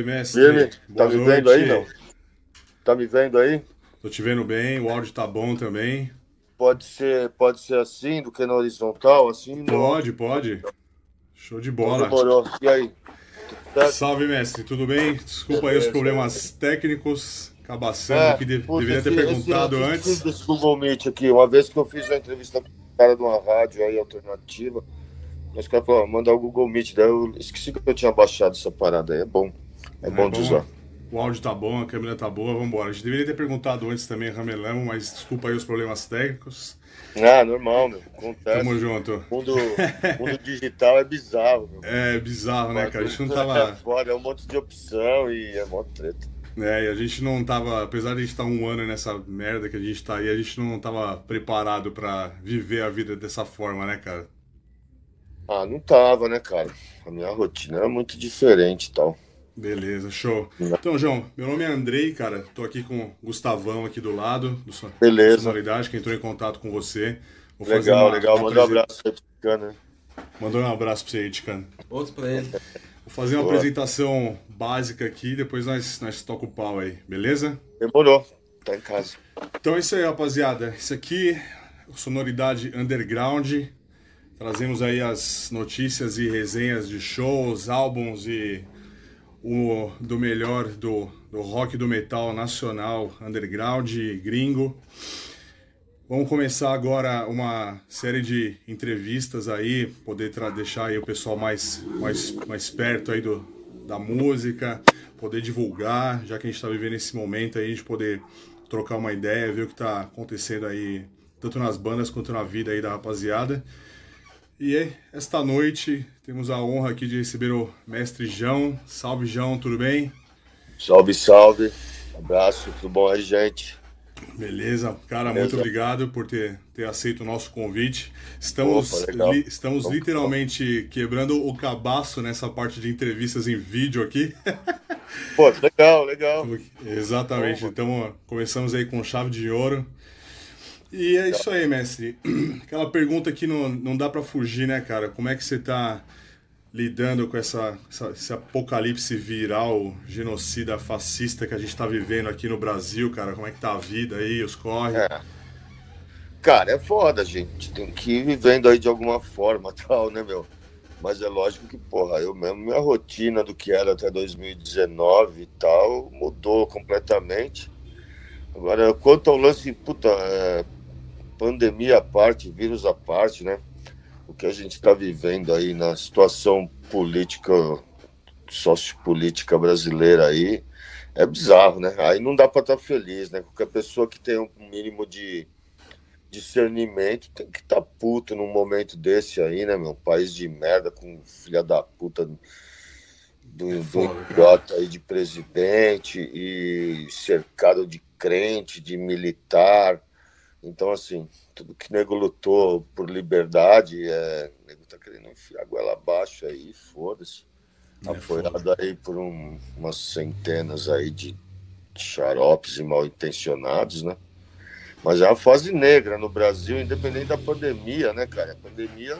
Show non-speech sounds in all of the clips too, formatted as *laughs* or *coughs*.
Salve, mestre! Tá me noite. vendo aí, não? Tá me vendo aí? Tô te vendo bem, o áudio tá bom também. Pode ser, pode ser assim, do que na horizontal, assim? Pode, pode. Show de bola. Demorou. E aí? Salve, mestre, tudo bem? Desculpa aí os problemas técnicos. Cabaçando é, que de, deveria ter perguntado esse, antes. Esse Google Meet aqui, uma vez que eu fiz uma entrevista com o cara de uma rádio aí alternativa, os caras falaram, mandar o Google Meet, daí eu esqueci que eu tinha baixado essa parada aí, é bom. É, é bom, bom de usar. O áudio tá bom, a câmera tá boa, vamos embora. A gente deveria ter perguntado antes também, Ramelão, mas desculpa aí os problemas técnicos. Ah, normal, meu. Acontece. Tamo junto. O mundo, *laughs* mundo digital é bizarro, meu. É bizarro, né, cara? A gente não tava. É foda, é um monte de opção e é mó treta. É, e a gente não tava, apesar de a gente estar tá um ano nessa merda que a gente tá aí, a gente não tava preparado para viver a vida dessa forma, né, cara? Ah, não tava, né, cara? A minha rotina era muito diferente e tal. Beleza, show. Então, João, meu nome é Andrei, cara. Tô aqui com o Gustavão aqui do lado, do Beleza. Sonoridade, que entrou em contato com você. Vou legal, uma, legal. Mandou um abraço aí, Ticana. Mandou um abraço pra você aí, Ticana. Outro pra ele. Vou fazer uma Boa. apresentação básica aqui, depois nós, nós toca o pau aí, beleza? Demorou. Tá em casa. Então é isso aí, rapaziada. Isso aqui, Sonoridade Underground. Trazemos aí as notícias e resenhas de shows, álbuns e o do melhor do, do rock do metal nacional, underground, gringo. Vamos começar agora uma série de entrevistas aí, poder deixar aí o pessoal mais, mais, mais perto aí do, da música, poder divulgar, já que a gente está vivendo esse momento aí, de poder trocar uma ideia, ver o que está acontecendo aí, tanto nas bandas quanto na vida aí da rapaziada. E esta noite temos a honra aqui de receber o mestre João. Salve, João, tudo bem? Salve, salve. abraço, tudo bom aí, gente? Beleza, cara, Beleza. muito obrigado por ter, ter aceito o nosso convite. Estamos, Opa, li, estamos literalmente quebrando o cabaço nessa parte de entrevistas em vídeo aqui. Pô, legal, legal. Exatamente, então começamos aí com chave de ouro. E é isso aí, mestre. *clears throat* Aquela pergunta que não, não dá para fugir, né, cara? Como é que você tá lidando com essa, essa, esse apocalipse viral, genocida fascista que a gente tá vivendo aqui no Brasil, cara? Como é que tá a vida aí, os corre? É. Cara, é foda, gente. Tem que ir vivendo aí de alguma forma, *laughs* tal, né, meu? Mas é lógico que, porra, eu mesmo, minha rotina do que era até 2019 e tal, mudou completamente. Agora, quanto ao lance, puta, é, pandemia à parte, vírus à parte, né? O que a gente está vivendo aí na situação política, sociopolítica brasileira aí, é bizarro, né? Aí não dá para estar tá feliz, né? Qualquer pessoa que tem um mínimo de discernimento tem que estar tá puto num momento desse aí, né, meu? País de merda com filha da puta do, é do idiota aí de presidente e cercado de crente, de militar. Então, assim, tudo que nego lutou por liberdade, é, o nego tá querendo enfiar a goela abaixo aí, foda-se. É apoiado foda. aí por um, umas centenas aí de xaropes e mal intencionados, né? Mas é uma fase negra no Brasil, independente da pandemia, né, cara? A pandemia,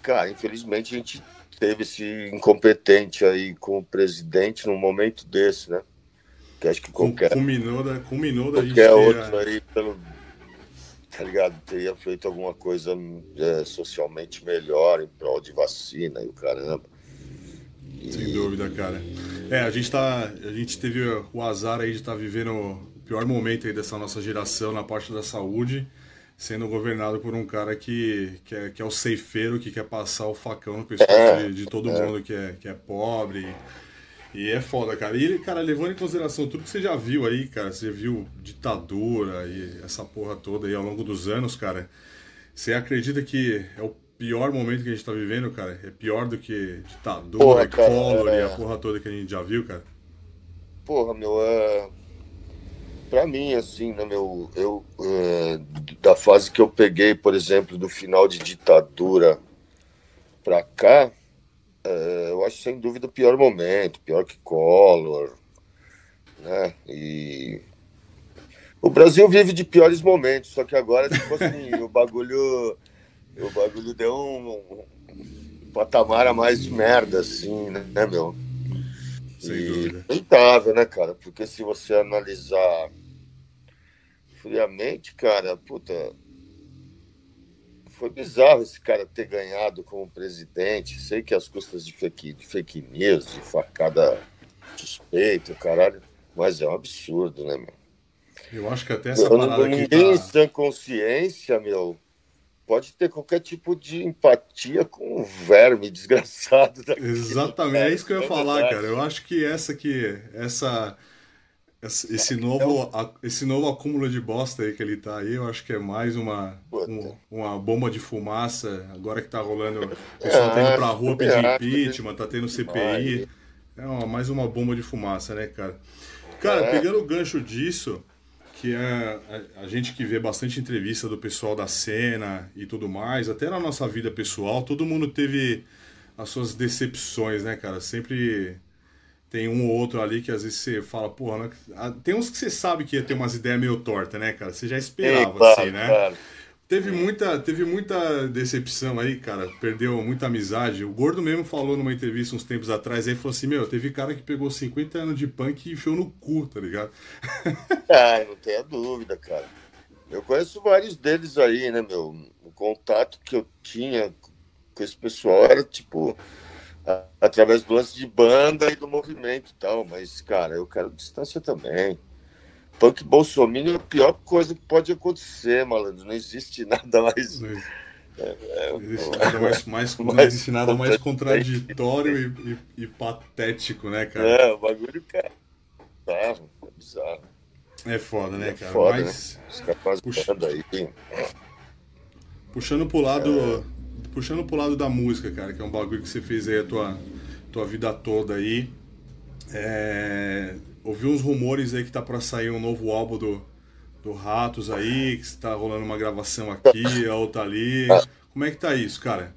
cara, infelizmente a gente teve esse incompetente aí com o presidente num momento desse, né? Que acho que qualquer. Culminou da, culminou da qualquer outro aí, pelo, tá ligado? Teria feito alguma coisa é, socialmente melhor em prol de vacina e o caramba. E... Sem dúvida, cara. É, a gente tá. A gente teve o azar aí de estar tá vivendo o pior momento aí dessa nossa geração na parte da saúde, sendo governado por um cara que, que, é, que é o ceifeiro, que quer passar o facão no pescoço é, de, de, todo é. mundo que é, que é pobre. E é foda, cara. E ele, cara, levando em consideração tudo que você já viu aí, cara, você viu ditadura e essa porra toda aí ao longo dos anos, cara. Você acredita que é o pior momento que a gente tá vivendo, cara? É pior do que ditadura, porra, cara, Collor é... e a porra toda que a gente já viu, cara? Porra, meu, é. Pra mim, assim, né, meu, eu. É... Da fase que eu peguei, por exemplo, do final de ditadura pra cá é, eu acho sem dúvida o pior momento, pior que Collor, né? E o Brasil vive de piores momentos, só que agora, tipo assim, *laughs* o bagulho. O bagulho deu um. patamar a mais de merda, assim, né, né meu? Sem e dúvida. Lamentável, né, cara? Porque se você analisar friamente, cara, puta. Foi bizarro esse cara ter ganhado como presidente. Sei que as custas de fake, de fake news, de facada suspeita, caralho. Mas é um absurdo, né, meu? Eu acho que até essa eu parada Ninguém tá... em sã consciência, meu, pode ter qualquer tipo de empatia com o verme desgraçado. *laughs* Exatamente, é isso que eu ia é falar, cara. Eu acho que essa aqui, essa esse novo, esse novo acúmulo de bosta aí que ele tá aí, eu acho que é mais uma, uma, uma, bomba de fumaça. Agora que tá rolando, o *laughs* pessoal tá indo pra rua pedir impeachment, tá tendo CPI. É uma, mais uma bomba de fumaça, né, cara? Cara, é. pegando o gancho disso, que é a, a, gente que vê bastante entrevista do pessoal da cena e tudo mais, até na nossa vida pessoal, todo mundo teve as suas decepções, né, cara? Sempre tem um ou outro ali que às vezes você fala, porra, né? tem uns que você sabe que ia ter umas ideias meio tortas, né, cara? Você já esperava, Ei, assim, né? Claro. Teve muita, teve muita decepção aí, cara. Perdeu muita amizade. O Gordo mesmo falou numa entrevista uns tempos atrás aí, falou assim, meu, teve cara que pegou 50 anos de punk e enfiou no cu, tá ligado? *laughs* Ah, não tenha dúvida, cara. Eu conheço vários deles aí, né, meu? O contato que eu tinha com esse pessoal era, tipo, através do lance de banda e do movimento e tal. Mas, cara, eu quero distância também. Punk Bolsonaro é a pior coisa que pode acontecer, malandro. Não existe *laughs* nada mais. Não, é, é, existe nada mais, mais, *laughs* não existe nada mais contraditório e, e, e, patético, né, cara? É, o bagulho, cara. É bizarro, é bizarro. É foda, né, é cara? Foda, Mas. Né? Os caras Puxa... aí. Puxando pro lado. Puxando pro lado da música, cara, que é um bagulho que você fez aí a tua, tua vida toda aí. É ouvi uns rumores aí que tá para sair um novo álbum do, do Ratos aí, que está rolando uma gravação aqui, a outra ali. Como é que tá isso, cara?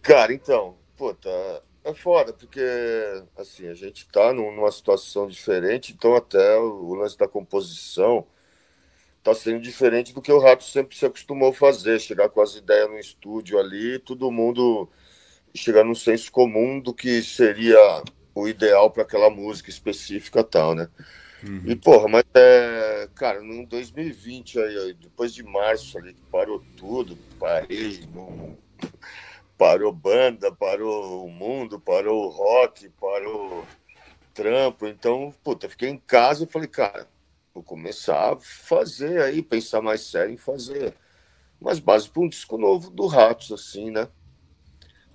Cara, então, pô, tá, é foda, porque assim, a gente tá numa situação diferente, então até o lance da composição tá sendo diferente do que o Rato sempre se acostumou fazer, chegar com as ideias no estúdio ali, todo mundo chegar num senso comum do que seria o ideal para aquela música específica tal, né? Uhum. E, porra, mas é, cara, no 2020 aí, depois de março ali, que parou tudo, parei, não, parou banda, parou o mundo, parou o rock, parou trampo, então, puta, fiquei em casa e falei, cara, vou começar a fazer aí, pensar mais sério em fazer umas bases para um disco novo do Ratos, assim, né?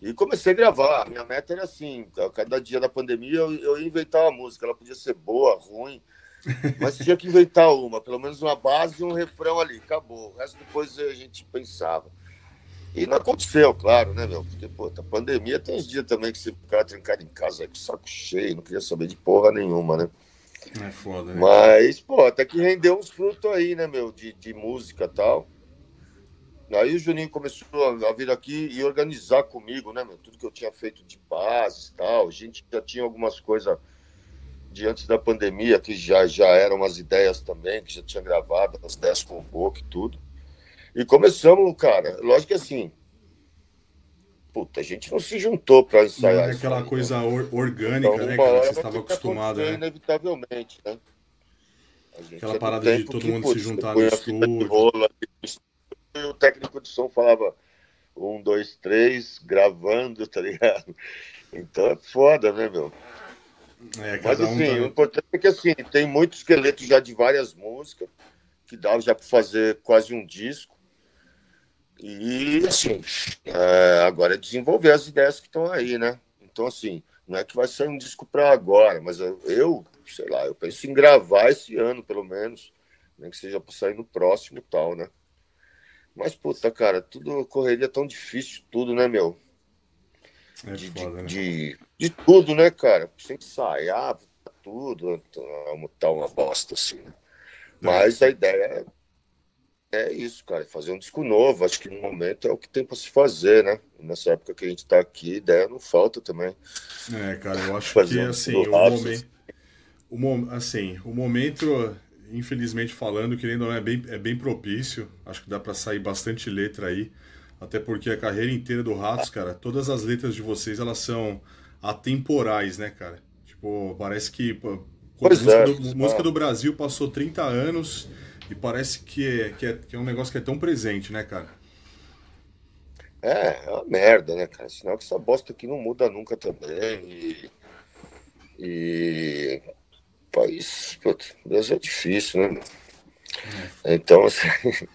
E comecei a gravar. Minha meta era assim: cada dia da pandemia eu, eu ia inventar uma música. Ela podia ser boa, ruim, mas tinha que inventar uma, pelo menos uma base e um refrão ali. Acabou. O resto depois a gente pensava. E não aconteceu, claro, né, meu? Porque, pô, a pandemia tem uns dias também que você fica trancado em casa aí com saco cheio, não queria saber de porra nenhuma, né? É foda, né? Mas, pô, até que rendeu uns frutos aí, né, meu, de, de música e tal. Aí o Juninho começou a vir aqui e organizar comigo, né, meu? Tudo que eu tinha feito de base e tal. A gente já tinha algumas coisas de antes da pandemia, que já, já eram umas ideias também, que já tinha gravado, as ideias com o Boca e tudo. E começamos, cara, lógico que assim, puta, a gente não se juntou para ensaiar. Não é aquela aí, coisa or orgânica, então, né, cara? Você estava acostumado, né? Inevitavelmente, né? Aquela parada de todo que, mundo putz, se juntar no estúdio. Rola, o técnico de som falava um, dois, três, gravando, *laughs* tá ligado? Então é foda, né, meu? É, Mas assim, um tá... o importante é que assim, tem muito esqueleto já de várias músicas, que dá já para fazer quase um disco. E assim, é, agora é desenvolver as ideias que estão aí, né? Então, assim, não é que vai sair um disco para agora, mas eu, sei lá, eu penso em gravar esse ano, pelo menos, nem que seja para sair no próximo tal, né? Mas, puta, cara, tudo correria tão difícil, tudo, né, meu? É de, foda, de, né? de, de, tudo, né, cara? Sem ensaiar, tudo, tá uma bosta, assim, né? Mas a ideia é, isso, cara, fazer um disco novo. Acho que no momento é o que tem para se fazer, né? Nessa época que a gente tá aqui, ideia não falta também. É, cara, eu acho fazer que, um assim, o momento... O, assim, o momento infelizmente falando, querendo ou não, é bem, é bem propício. Acho que dá para sair bastante letra aí. Até porque a carreira inteira do Ratos, cara, todas as letras de vocês, elas são atemporais, né, cara? Tipo, parece que pô, música, é, do, música do Brasil passou 30 anos e parece que é, que, é, que é um negócio que é tão presente, né, cara? É, é uma merda, né, cara? Sinal que essa bosta aqui não muda nunca também. E. E. País. Putz, Brasil é difícil, né? É. Então, assim. *laughs*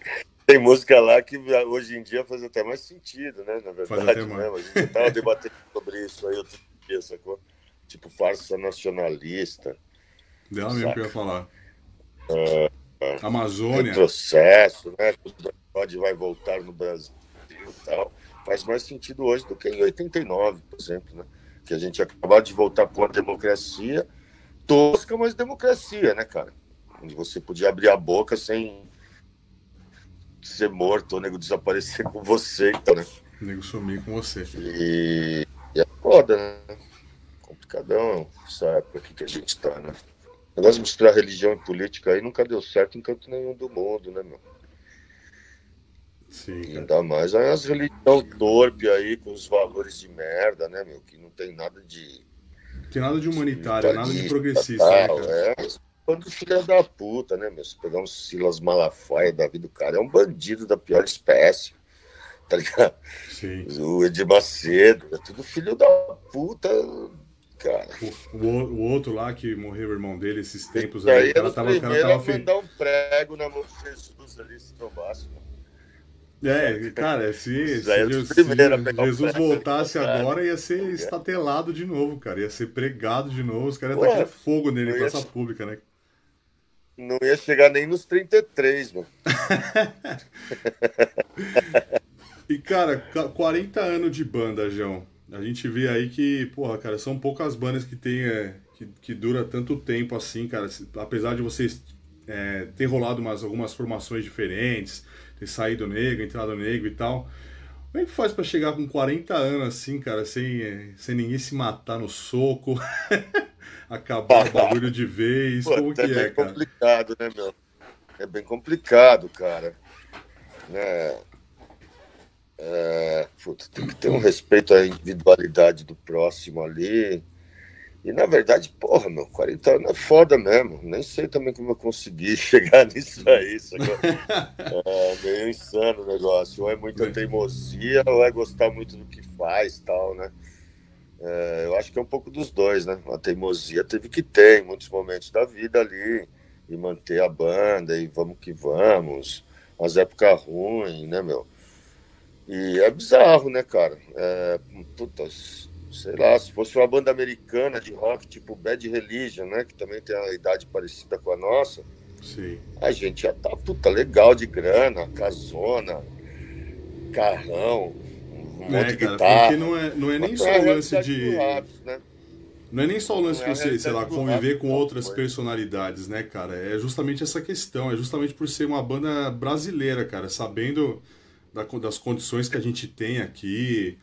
Tem música lá que hoje em dia faz até mais sentido, né? Na verdade, né? A gente tava debatendo sobre isso aí outro dia, sacou? Tipo, farsa nacionalista. Dela mesmo que eu ia falar. Uh, Amazônia. Processo, né? Pode vai voltar no Brasil e tal. Faz mais sentido hoje do que em 89, por exemplo, né? Que a gente acabou de voltar para uma democracia tosca, mas democracia, né, cara? Onde você podia abrir a boca sem ser morto, o nego desaparecer com você, então, né? O nego sumir com você. E, e é foda, né? Complicadão essa época aqui que a gente tá, né? O negócio de misturar religião e política aí nunca deu certo em canto nenhum do mundo, né, meu? Sim. Ainda mais as religião torpe aí, com os valores de merda, né, meu? Que não tem nada de. Tem nada de humanitário, nada de progressista. Né, tal, né, é, quando filha da puta, né, meu? Se pegar um Silas Malafaia da vida do cara, é um bandido da pior espécie. Tá ligado? Sim. O Edir Macedo, é tudo filho da puta, cara. O, o, o outro lá que morreu o irmão dele esses tempos aí, cara tava, o cara tava mandar um prego na mão de Jesus ali se trombasse, É, cara, se, *laughs* se, se, se Jesus voltasse agora, ia ser estatelado de novo, cara. Ia ser pregado de novo. Os caras iam tacar fogo nele, praça ia... pública, né? Não ia chegar nem nos 33, mano. *laughs* e, cara, 40 anos de banda, João. A gente vê aí que, porra, cara, são poucas bandas que tem, é, que, que dura tanto tempo assim, cara. Apesar de vocês é, ter rolado umas, algumas formações diferentes, ter saído negro, entrado negro e tal. Como é que faz para chegar com 40 anos assim, cara, sem, é, sem ninguém se matar no soco? *laughs* acabar o bagulho de vez? Pô, Como que é, é bem complicado, né, meu? É bem complicado, cara. É, é, puta, tem que ter um respeito à individualidade do próximo ali. E na verdade, porra, meu, 40 anos é foda mesmo. Nem sei também como eu consegui *laughs* chegar nisso aí. *laughs* é meio insano o negócio. Ou é muita teimosia, ou é gostar muito do que faz tal, né? É, eu acho que é um pouco dos dois, né? A teimosia teve que ter em muitos momentos da vida ali, e manter a banda, e vamos que vamos, as épocas ruins, né, meu? E é bizarro, né, cara? É, puta, sei lá, se fosse uma banda americana de rock, tipo Bad Religion, né? Que também tem uma idade parecida com a nossa. Sim. A gente já tá, puta, legal de grana, casona, carrão, um é, cara, Porque não é, não é nem só o lance de. né? Não é nem só o lance de é você, sei lá, conviver com outras personalidades, né, cara? É justamente essa questão. É justamente por ser uma banda brasileira, cara. Sabendo da, das condições que a gente tem aqui,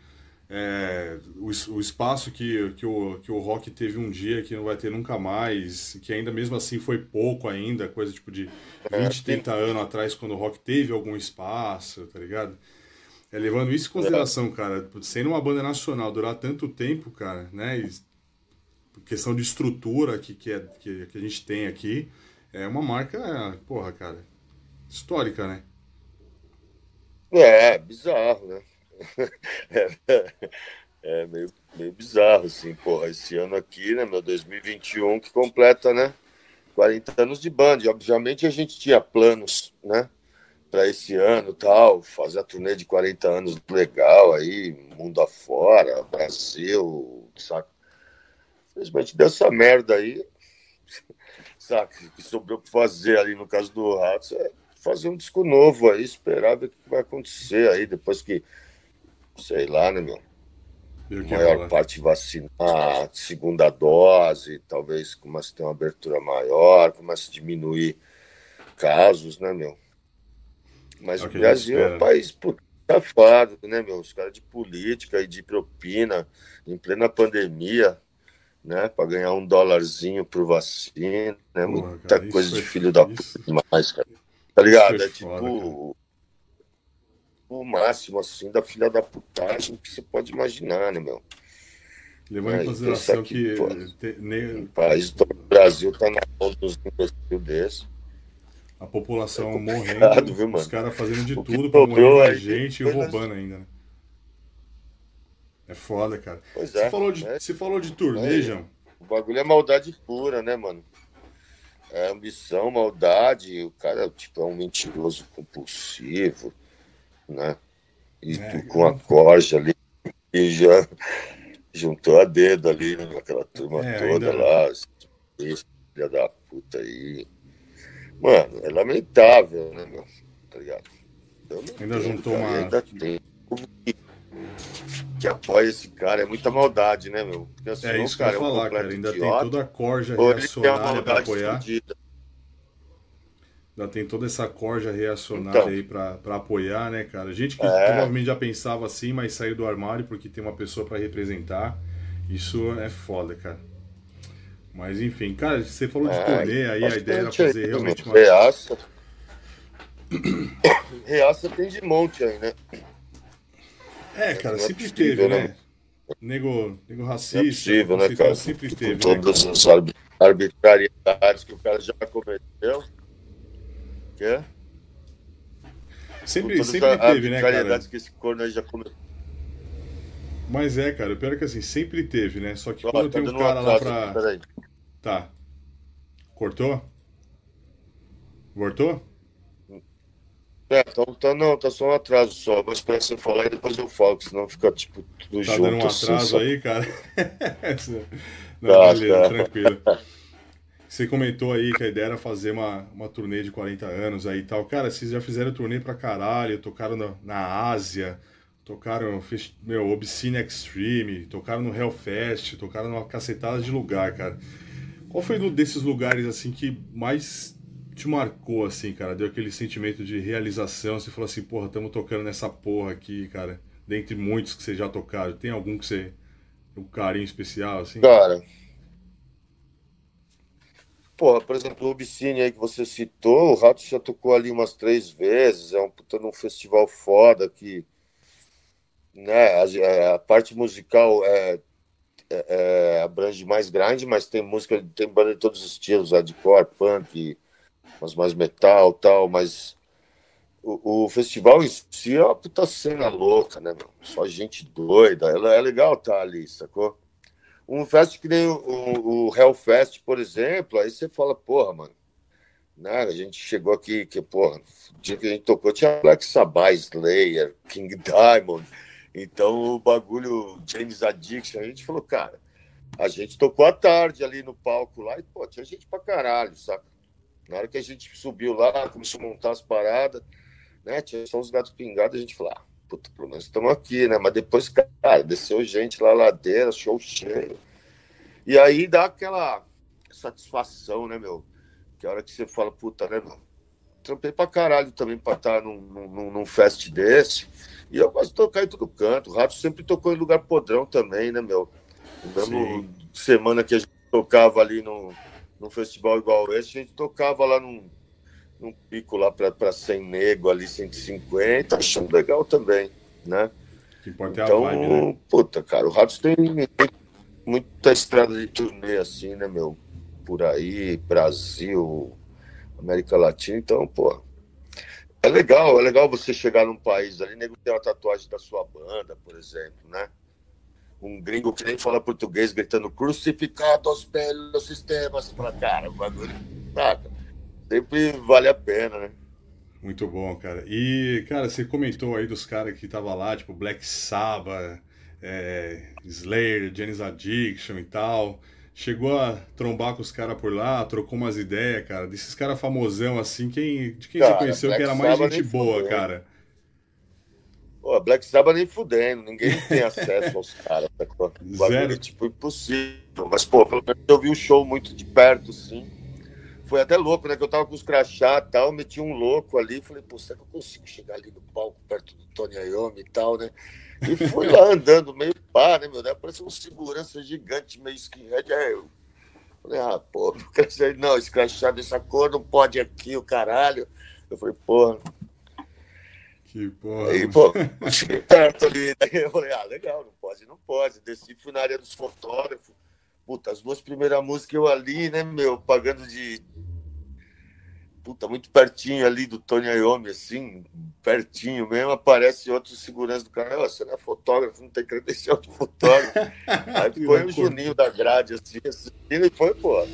é, o, o, espaço que, que, o, que o rock teve um dia que não vai ter nunca mais, que ainda mesmo assim foi pouco ainda, coisa tipo de 20, 30 anos atrás, quando o rock teve algum espaço, tá ligado? É, levando isso em consideração, cara, sendo uma banda nacional durar tanto tempo, cara, né? E questão de estrutura que, que, é, que, que a gente tem aqui, é uma marca, porra, cara, histórica, né? É, bizarro, né? *laughs* É, meio, meio bizarro, assim, porra, esse ano aqui, né, meu 2021, que completa, né, 40 anos de banda. E, obviamente a gente tinha planos, né, para esse ano tal, fazer a turnê de 40 anos legal aí, mundo afora, Brasil, saca? Infelizmente dessa merda aí, *laughs* saca? que sobrou para fazer ali no caso do Ratos é fazer um disco novo aí, esperar ver o que vai acontecer aí, depois que, sei lá, né, meu? A maior parte vacinar, segunda dose, talvez comece a ter uma abertura maior, comece a diminuir casos, né, meu? Mas é o Brasil é um país safado, né, meu? Os caras de política e de propina em plena pandemia, né? Para ganhar um dólarzinho por vacina, né? Muita cara, coisa de é filho da puta demais, cara. Tá ligado? É, é tipo. o máximo, assim, da filha da putagem que você pode imaginar, né, meu? Levando em consideração que, que te, ne... o país do Brasil tá na mão dos imbecil desse. A população é morrendo, viu, os caras fazendo de o tudo pra morrer mais gente e roubando ainda, né? É foda, cara. Pois você é. Falou de, é. Você falou de turnê, é. João? O bagulho é maldade pura, né, mano? É ambição, maldade. O cara, tipo, é um mentiroso compulsivo, né? E é, com a corja ali. E já juntou a dedo ali naquela turma é, toda lá. Filha da puta aí. Mano, é lamentável, né, meu? Tá ligado? ainda juntou uma. Ainda tem que apoia esse cara. É muita maldade, né, meu? Porque, assim, é isso cara, que eu ia falar, é um cara. Ainda idiota, tem toda a corja reacionária para apoiar. Ainda tem toda essa corja reacionária então, aí para apoiar, né, cara? Gente que é... provavelmente já pensava assim, mas saiu do armário porque tem uma pessoa para representar. Isso é foda, cara. Mas enfim, cara, você falou de é, turnê aí, a ideia era fazer aí, realmente uma. Reaça. *coughs* Reaça tem de monte aí, né? É, cara, é sempre possível, teve, né? né? Nego, nego racista. É possível, né, cara? Sempre teve. Com né, todas as arbitrariedades que o cara já cometeu. Quer? Sempre, sempre teve, né, cara? que esse corno aí já cometeu. Mas é, cara, o pior é que assim, sempre teve, né? Só que oh, quando tá tem um cara lá pra. Aqui, tá. Cortou? Voltou? É, tá, tá, não, tá só um atraso só. Vou esperar você falar e depois eu falo, senão fica tipo tudo tá junto. Tá dando um assim, atraso assim, aí, cara? *laughs* não, tá, beleza, tá. tranquilo. Você comentou aí que a ideia era fazer uma, uma turnê de 40 anos aí e tal. Cara, vocês já fizeram turnê pra caralho, tocaram na, na Ásia, tocaram, meu, Obscene Extreme, tocaram no Hellfest, tocaram numa cacetada de lugar, cara. Qual foi um desses lugares, assim, que mais te marcou, assim, cara? Deu aquele sentimento de realização? Você falou assim, porra, estamos tocando nessa porra aqui, cara. Dentre muitos que você já tocaram, tem algum que você. um carinho especial, assim? Cara. Porra, por exemplo, o Obscene aí que você citou, o Rato já tocou ali umas três vezes, é um puta num festival foda que. Né, a, a parte musical é, é, é, abrange mais grande, mas tem música, tem banda de todos os estilos, hardcore, punk, mas mais metal tal, mas o, o, festival em si é uma puta cena louca, né? Só gente doida. Ela é legal estar tá ali, sacou? Um fest que nem o, o Hellfest, por exemplo, aí você fala, porra, mano, né? A gente chegou aqui, que, porra, o dia que a gente tocou tinha Black Sabbath, Slayer, King Diamond. Então o bagulho James Addiction, a gente falou, cara, a gente tocou à tarde ali no palco lá e, pô, tinha gente pra caralho, saca? Na hora que a gente subiu lá, começou a montar as paradas, né? Tinha só os gatos pingados, a gente falou, ah, puta, pelo menos estamos aqui, né? Mas depois, cara, desceu gente lá, ladeira, show cheio. E aí dá aquela satisfação, né, meu? Que a hora que você fala, puta, né, meu? Trampei pra caralho também pra estar num, num, num fest desse. E eu gosto de tocar em todo canto. O Rato sempre tocou em lugar podrão também, né, meu? Mesmo semana que a gente tocava ali no, num festival igual esse, a gente tocava lá num, num pico lá para 100 nego ali, 150, achando legal também, né? Que importa então, é a vibe, né? puta, cara, o Ratos tem muita estrada de turnê assim, né, meu? Por aí, Brasil, América Latina, então, pô. É legal, é legal você chegar num país ali, nego tem uma tatuagem da sua banda, por exemplo, né? Um gringo que nem fala português gritando crucificados pelos sistemas. Você fala, cara, o bagulho, saca? Sempre vale a pena, né? Muito bom, cara. E, cara, você comentou aí dos caras que tava lá, tipo Black Sabbath, é, Slayer, Janis Addiction e tal. Chegou a trombar com os caras por lá, trocou umas ideias, cara. Desses caras famosão assim, quem, de quem cara, você conheceu Black que era mais Sabbath gente boa, cara? Pô, Black Sabbath nem fudendo, ninguém tem acesso aos *laughs* caras. Tá? Zero. tipo, impossível. Mas, pô, pelo menos eu vi o show muito de perto, sim. Foi até louco, né? Que eu tava com os crachá e tal, meti um louco ali. Falei, pô, será que eu consigo chegar ali no palco perto do Tony Iommi e tal, né? E fui lá andando meio pá, né, meu? Daí apareceu um segurança gigante, meio skinhead. Aí eu falei, ah, pô, *laughs* não, esse crachá dessa cor não pode aqui, o caralho. Eu falei, porra Que porra. Aí, pô, cheguei perto ali, daí eu falei, ah, legal, não pode, não pode. Desci, fui na área dos fotógrafos. Puta, as duas primeiras músicas eu ali, né, meu, pagando de. Puta, muito pertinho ali do Tony Iommi, assim, pertinho mesmo, aparece outro segurança do cara, você não é fotógrafo, não tem credencial de fotógrafo. *laughs* Aí foi o Juninho da grade, assim, assistindo, e foi, pô,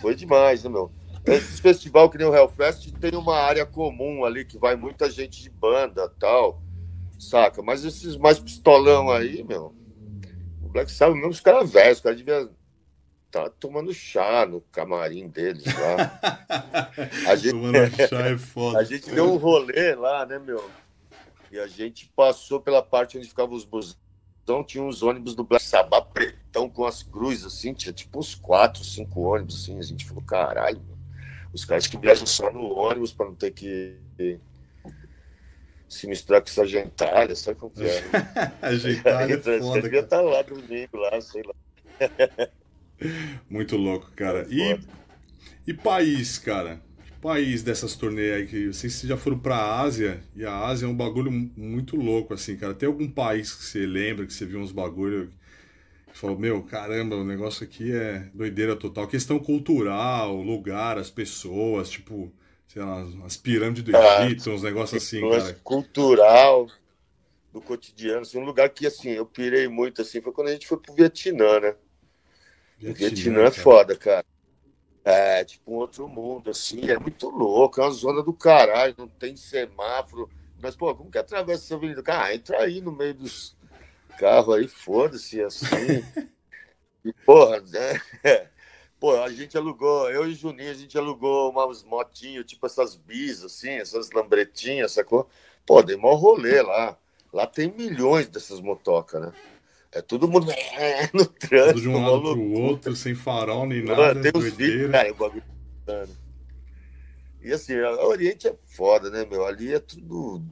foi demais, né, meu? Esse festival que nem o Hellfest tem uma área comum ali que vai muita gente de banda tal, saca? Mas esses mais pistolão aí, meu, o Black Sabbath, mesmo os caras velhos, os caras deviam estar tá tomando chá no camarim deles lá. *laughs* A gente, tomando chá é foda. *laughs* A gente deu um rolê lá, né, meu? E a gente passou pela parte onde ficavam os busão, tinha uns ônibus do Black Sabbath pretão com as cruzes, assim, tinha tipo uns quatro, cinco ônibus, assim, a gente falou, caralho, os caras que viajam só no ônibus para não ter que se misturar com essa gentalha, sabe como que é? *laughs* a gentalha é *laughs* foda, devia estar tá lá domingo, lá, sei lá. *laughs* Muito louco, cara. E, e país, cara? Que país dessas turnês aí que vocês já foram pra Ásia, e a Ásia é um bagulho muito louco, assim, cara. Tem algum país que você lembra, que você viu uns bagulho falou, meu, caramba, o negócio aqui é doideira total. Questão cultural, lugar, as pessoas, tipo, sei lá, as pirâmides do ah, Egito, ah, uns negócios assim, cara. Cultural, do cotidiano, assim, um lugar que, assim, eu pirei muito, assim, foi quando a gente foi pro Vietnã, né? Vietnã, Vietnã é foda, cara. É, tipo um outro mundo, assim, é muito louco, é uma zona do caralho, não tem semáforo. Mas, pô, como que atravessa essa avenida? Cara, entra aí no meio dos carro aí, foda-se, assim. e, porra, né? *laughs* Pô, a gente alugou, eu e o Juninho, a gente alugou umas motinhas, tipo essas bis, assim, essas lambretinhas, sacou? Pô, dei mó rolê lá. Lá tem milhões dessas motocas, né? É todo mundo *laughs* no trânsito. De um lado pro outro, sem farol nem nada. Tem os vídeos, cara, o bagulho. E assim, o Oriente é foda, né, meu? Ali é tudo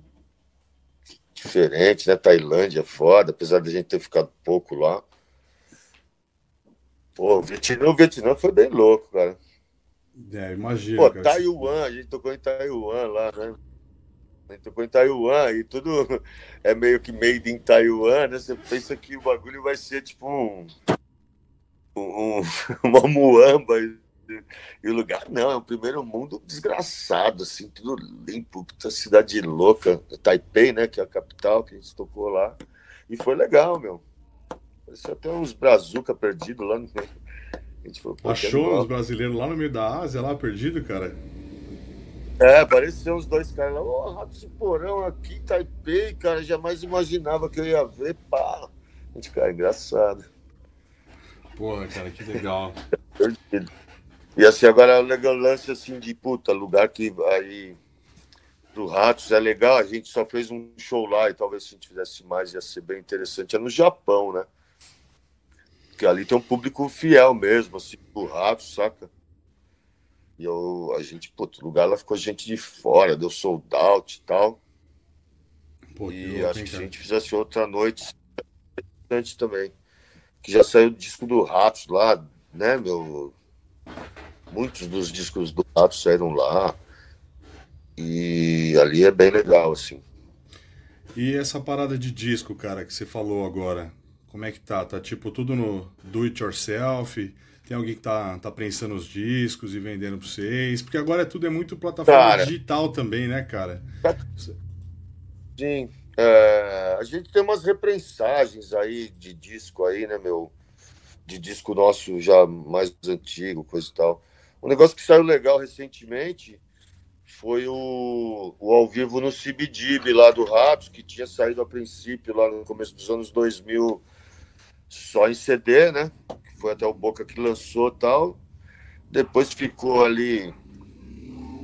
diferente, né? Tailândia, foda, apesar de a gente ter ficado pouco lá. Pô, o Vietnã, o Vietnã foi bem louco, cara. É, imagina. Pô, cara. Taiwan, a gente tocou em Taiwan lá, né? A gente tocou em Taiwan e tudo *laughs* é meio que made in Taiwan, né? Você pensa que o bagulho vai ser tipo um, um *laughs* uma muamba e o lugar, não, é o primeiro mundo desgraçado, assim, tudo limpo, puta cidade louca. Taipei, né, que é a capital, que a gente tocou lá. E foi legal, meu. Parecia até uns brazuca perdidos lá no meio. Falou, Achou os brasileiros lá no meio da Ásia, lá perdido, cara? É, pareciam os dois caras lá, ô, oh, Rato Porão aqui, Taipei, cara, jamais imaginava que eu ia ver, pá. A gente, cara, engraçado. Porra, cara, que legal. *laughs* Perdido. E assim, agora o legal lance assim de puta, lugar que aí do Ratos é legal, a gente só fez um show lá e talvez se a gente fizesse mais ia ser bem interessante. É no Japão, né? Porque ali tem um público fiel mesmo, assim, do Ratos, saca? E eu, a gente, puto, o lugar lá ficou gente de fora, deu sold out e tal. Pô, e louco, acho que se a gente fizesse outra noite, interessante também. Que já saiu o disco do Ratos lá, né, meu? Muitos dos discos do Rato saíram lá. E ali é bem legal, assim. E essa parada de disco, cara, que você falou agora, como é que tá? Tá tipo tudo no do it yourself? Tem alguém que tá, tá prensando os discos e vendendo pra vocês? Porque agora tudo é muito plataforma cara, digital também, né, cara? Sim. É, a gente tem umas reprensagens aí de disco aí, né, meu? De disco nosso já mais antigo, coisa e tal. Um negócio que saiu legal recentemente foi o, o ao vivo no CBDB lá do Ratos, que tinha saído a princípio lá no começo dos anos 2000 só em CD, né? Que foi até o Boca que lançou tal. Depois ficou ali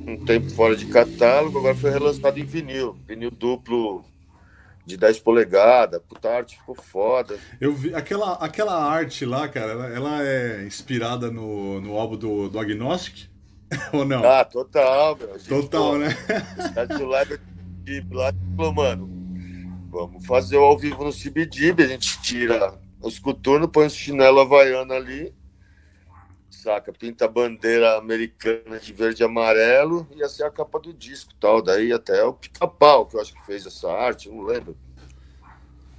um tempo fora de catálogo, agora foi relançado em vinil, vinil duplo de 10 polegadas. Puta, arte ficou foda. Eu vi aquela, aquela arte lá, cara, ela, ela é inspirada no, no álbum do, do Agnostic? *laughs* Ou não? Ah, total, meu. Gente, total, pô, né? Do live de lá falou, mano, vamos fazer o ao vivo no CBDB, a gente tira os coturnos, põe o chinelo havaiano ali saca? Pinta a bandeira americana de verde e amarelo, ia ser a capa do disco tal. Daí até o Pica-Pau, que eu acho que fez essa arte, não lembro.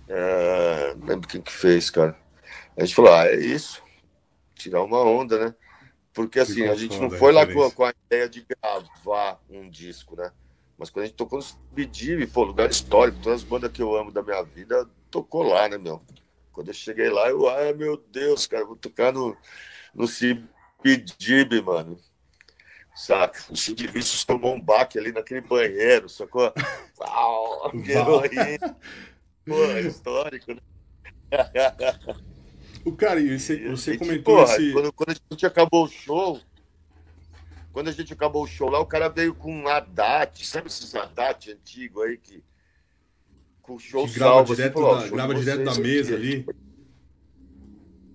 É, não lembro quem que fez, cara. A gente falou, ah, é isso. Tirar uma onda, né? Porque assim, a gente não foi lá com, com, a ideia de gravar um disco, né? Mas quando a gente tocou no CBDB, pô, lugar histórico, todas as bandas que eu amo da minha vida tocou lá, né, meu? Quando eu cheguei lá, eu, ai meu Deus, cara, vou tocar no, no CBDB, mano. Saca? O Cid Vícios tomou um baque ali naquele banheiro, sacou? Uau, heroína. Pô, é *laughs* histórico, né? O cara, você, você comentou porra, esse... quando, quando a gente acabou o show, quando a gente acabou o show lá, o cara veio com um Haddad, sabe esses Haddad antigos aí que com o show que grava salvo, assim, direto, assim, da, grava direto da mesa ali.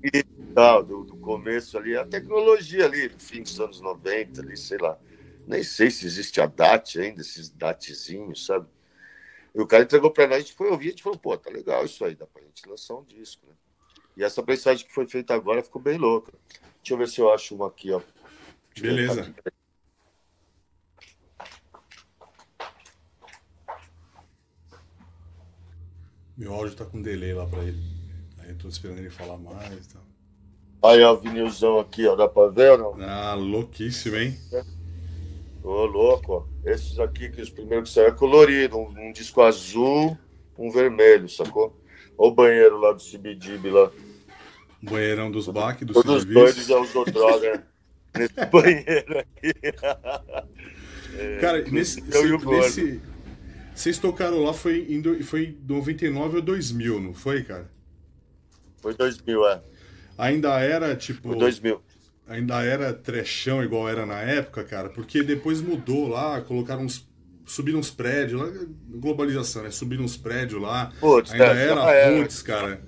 E tal, do, do, começo ali, a tecnologia ali, fim dos anos 90 ali, sei lá. Nem sei se existe a DAT ainda, esses DATzinhos, sabe? E o cara entregou pra nós, a gente foi ouvir, a gente falou, pô, tá legal isso aí, dá pra gente lançar um disco, né? E essa mensagem que foi feita agora ficou bem louca. Deixa eu ver se eu acho uma aqui, ó. Beleza. Meu áudio tá com delay lá pra ele. Aí eu tô esperando ele falar mais e tal. Aí, ó, o vinilzão aqui, ó. Dá pra ver ou não? Ah, louquíssimo, hein? Ô, louco, ó. Esses aqui, que os primeiros que saíram é colorido. Um, um disco azul, um vermelho, sacou? Olha o banheiro lá do CBDB lá. Banheirão dos baques, do Todos os doidos usou droga *laughs* nesse banheiro aqui. *laughs* É, Cara, nesse, nesse, vocês tocaram lá foi em, foi 99 ou 2000, não foi, cara? Foi 2000, é. Ainda era, tipo... Foi 2000. Ainda era trechão igual era na época, cara, porque depois mudou lá, colocaram uns subiram uns prédios lá, globalização, né? Subiram uns prédios lá. Putz, ainda é, era, era roots, cara.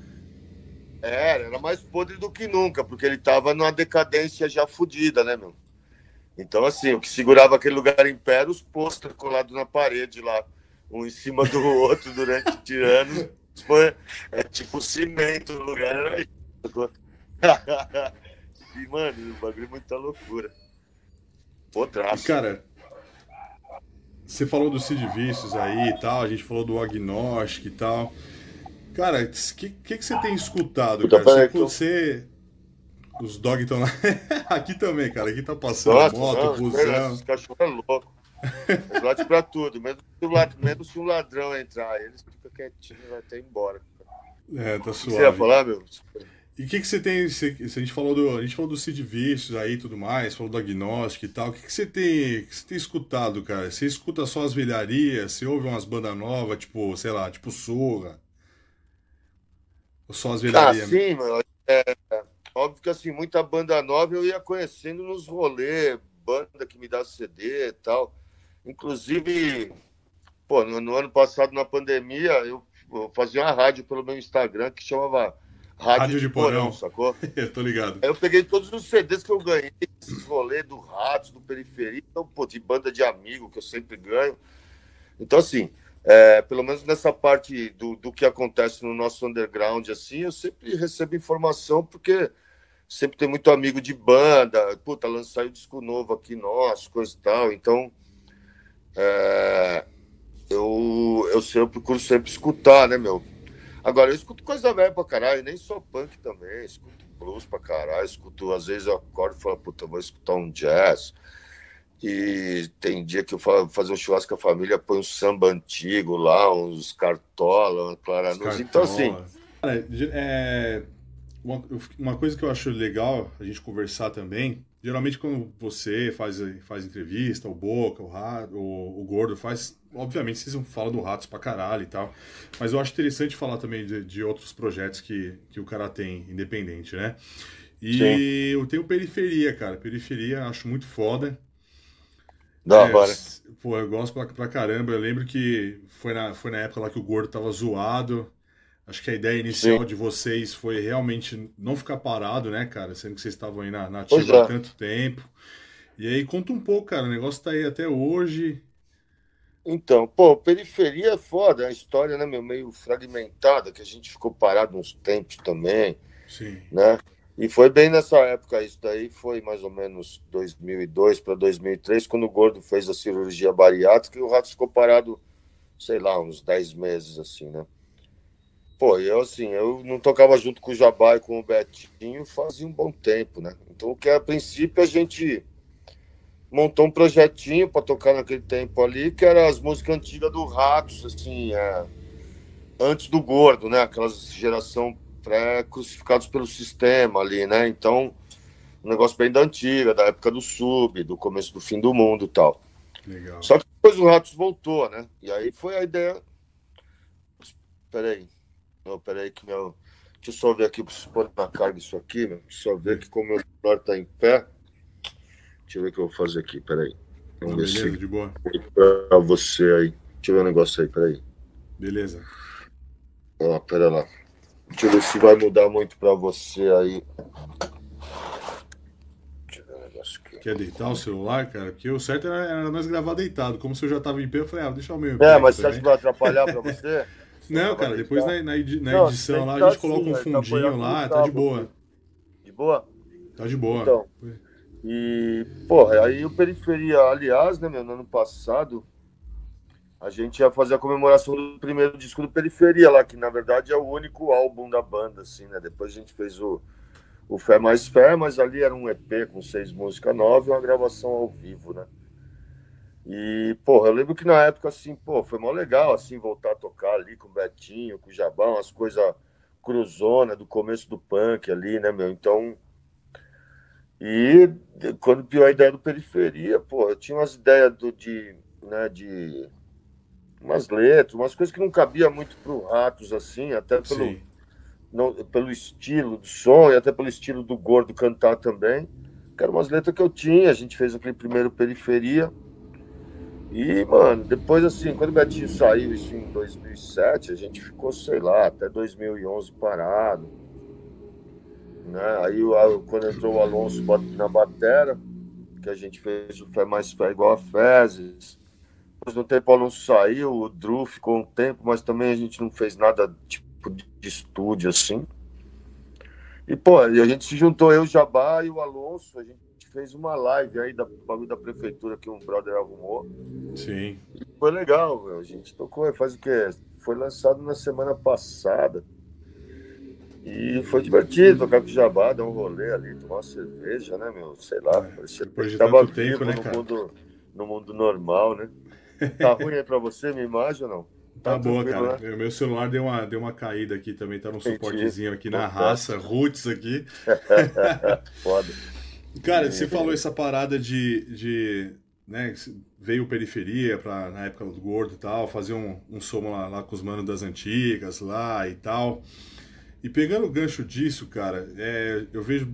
Era, era mais podre do que nunca, porque ele tava numa decadência já fodida, né, meu? Então, assim, o que segurava aquele lugar em pé era os pôster colados na parede lá, um em cima do *laughs* outro durante anos. Foi, é tipo cimento no lugar, era *laughs* isso. e, mano, o bagulho é muita loucura. Podraço. Cara, você falou do Cid Vícios aí e tal, a gente falou do agnóstico e tal. Cara, o que, que, que, você tem escutado, cara? Você, você, Os dogs estão lá. *laughs* aqui também, cara. Aqui tá passando Nossa, moto, não, busão. Os cachorros é louco. *laughs* Eles pra tudo. Mesmo se, o ladrão, se um ladrão entrar, eles e vai até embora. É, tá suave. Você ia falar, meu? E o que, que você tem? Você, a, gente falou do, a gente falou do Cid Vícios aí e tudo mais, falou do agnóstico e tal. O que, que, você tem, que você tem escutado, cara? Você escuta só as velharias? Você ouve umas bandas novas, tipo, sei lá, tipo Surra? Ou só as velharias? Ah, sim, mano. É, óbvio que assim, muita banda nova eu ia conhecendo nos rolês, banda que me dá CD e tal. Inclusive, pô, no, no ano passado, na pandemia, eu, eu, fazia uma rádio pelo meu Instagram que chamava Rádio, rádio de, de Porão, Porão sacou? *laughs* eu tô ligado. Aí eu peguei todos os CDs que eu ganhei, esses rolês do Ratos, do Periferia, então, pô, de banda de amigo que eu sempre ganho. Então, assim, é, pelo menos nessa parte do, do que acontece no nosso underground, assim, eu sempre recebo informação, porque sempre tem muito amigo de banda, puta, lançar o um disco novo aqui nosso, coisa e tal. Então, é, eu, eu, eu procuro sempre escutar, né, meu? Agora, eu escuto coisa velha pra caralho, nem só punk também, escuto blues pra caralho, escuto, às vezes eu acordo e falo, puta, vou escutar um jazz, e tem dia que eu falo, fazer um churrasco com a família, põe um samba antigo lá, uns cartola, uma claranus. Então, assim. Cara, é, uma, uma coisa que eu acho legal a gente conversar também, geralmente quando você faz, faz entrevista, o Boca, o, Rato, o, o Gordo faz, obviamente vocês falam do Ratos pra caralho e tal, mas eu acho interessante falar também de, de outros projetos que, que o cara tem, independente, né? E Sim. eu tenho Periferia, cara. Periferia acho muito foda. Da é, hora. Pô, eu gosto pra, pra, caramba. Eu lembro que foi na, foi na época lá que o gordo tava zoado. Acho que a ideia inicial Sim. de vocês foi realmente não ficar parado, né, cara? Sendo que vocês estavam aí na, na ativa é. há tanto tempo. E aí, conta um pouco, cara. O negócio tá aí até hoje. Então, pô, periferia é foda, é uma história, né, meu, meio fragmentada, que a gente ficou parado uns tempos também. Sim. Né? E foi bem nessa época, isso daí foi mais ou menos 2002 para 2003, quando o Gordo fez a cirurgia bariátrica e o Ratos ficou parado, sei lá, uns 10 meses, assim, né? Pô, eu assim, eu não tocava junto com o Jabá e com o Betinho fazia um bom tempo, né? Então, que a princípio a gente montou um projetinho para tocar naquele tempo ali, que era as músicas antigas do Ratos, assim, é, antes do Gordo, né? Aquela geração pré-crucificados pelo sistema ali, né? Então, um negócio bem da antiga, da época do sub, do começo do fim do mundo e tal. Legal. Só que depois o Ratos voltou, né? E aí foi a ideia. Peraí. Não, peraí, que meu. Deixa eu só ver aqui, preciso pôr na carga isso aqui, meu. Só ver que como o meu celular tá em pé. Deixa eu ver o que eu vou fazer aqui, peraí. Vamos ver beleza, se... de boa. Pra você aí. Deixa eu ver um negócio aí, peraí. Beleza. Ó, pera lá. Deixa eu ver se vai mudar muito pra você aí. Deixa eu ver um negócio aqui. Quer deitar o celular, cara? Porque o certo era, era nós gravar deitado. Como se eu já tava em pé, eu falei, ah, deixa o meu. É, mas você acha que vai atrapalhar pra *laughs* você? Não, cara, depois na, na, edição lá a gente coloca um assim, fundinho lá, tá de boa. De boa? Tá de boa. Então, e, porra, aí o Periferia, aliás, né, meu, no ano passado, a gente ia fazer a comemoração do primeiro disco do Periferia lá, que na verdade é o único álbum da banda, assim, né? Depois a gente fez o, o Fé Mais Fé, mas ali era um EP com seis músicas novas e uma gravação ao vivo, né? E, porra, eu lembro que na época, assim, pô, foi mó legal, assim, voltar a tocar ali com o Betinho, com o Jabão, as coisas cruzona do começo do punk ali, né, meu? Então, e quando pior a ideia do Periferia, pô, eu tinha umas ideias do, de, né, de umas letras, umas coisas que não cabia muito pro Ratos, assim, até pelo, não, pelo estilo do som e até pelo estilo do Gordo cantar também. Que eram umas letras que eu tinha, a gente fez aquele primeiro Periferia. E, mano, depois, assim, quando o Betinho saiu, isso em 2007, a gente ficou, sei lá, até 2011 parado. Né? Aí, quando entrou o Alonso na batera, que a gente fez o Fé Mais Fé igual a Fezes, no tempo o Alonso saiu, o Drew ficou um tempo, mas também a gente não fez nada tipo de estúdio assim. E, pô, e a gente se juntou, eu, o Jabá e o Alonso, a gente fez uma live aí da bagulho da prefeitura que um brother arrumou. Sim. E foi legal, meu. A gente tocou, faz o quê? Foi lançado na semana passada. E foi divertido tocar com o Jabá, dar um rolê ali, tomar uma cerveja, né, meu? Sei lá, é, parecia que tava vivo tempo, né, no, mundo, no mundo normal, né? Tá ruim aí pra você, minha imagem ou não? Tá, tá boa, cara. Né? Meu celular deu uma, deu uma caída aqui também, tá num suportezinho aqui na raça, roots aqui. *laughs* Foda. Cara, você falou essa parada de. de né, veio periferia pra, na época do gordo e tal, fazer um, um som lá, lá com os manos das antigas lá e tal. E pegando o gancho disso, cara, é, eu vejo.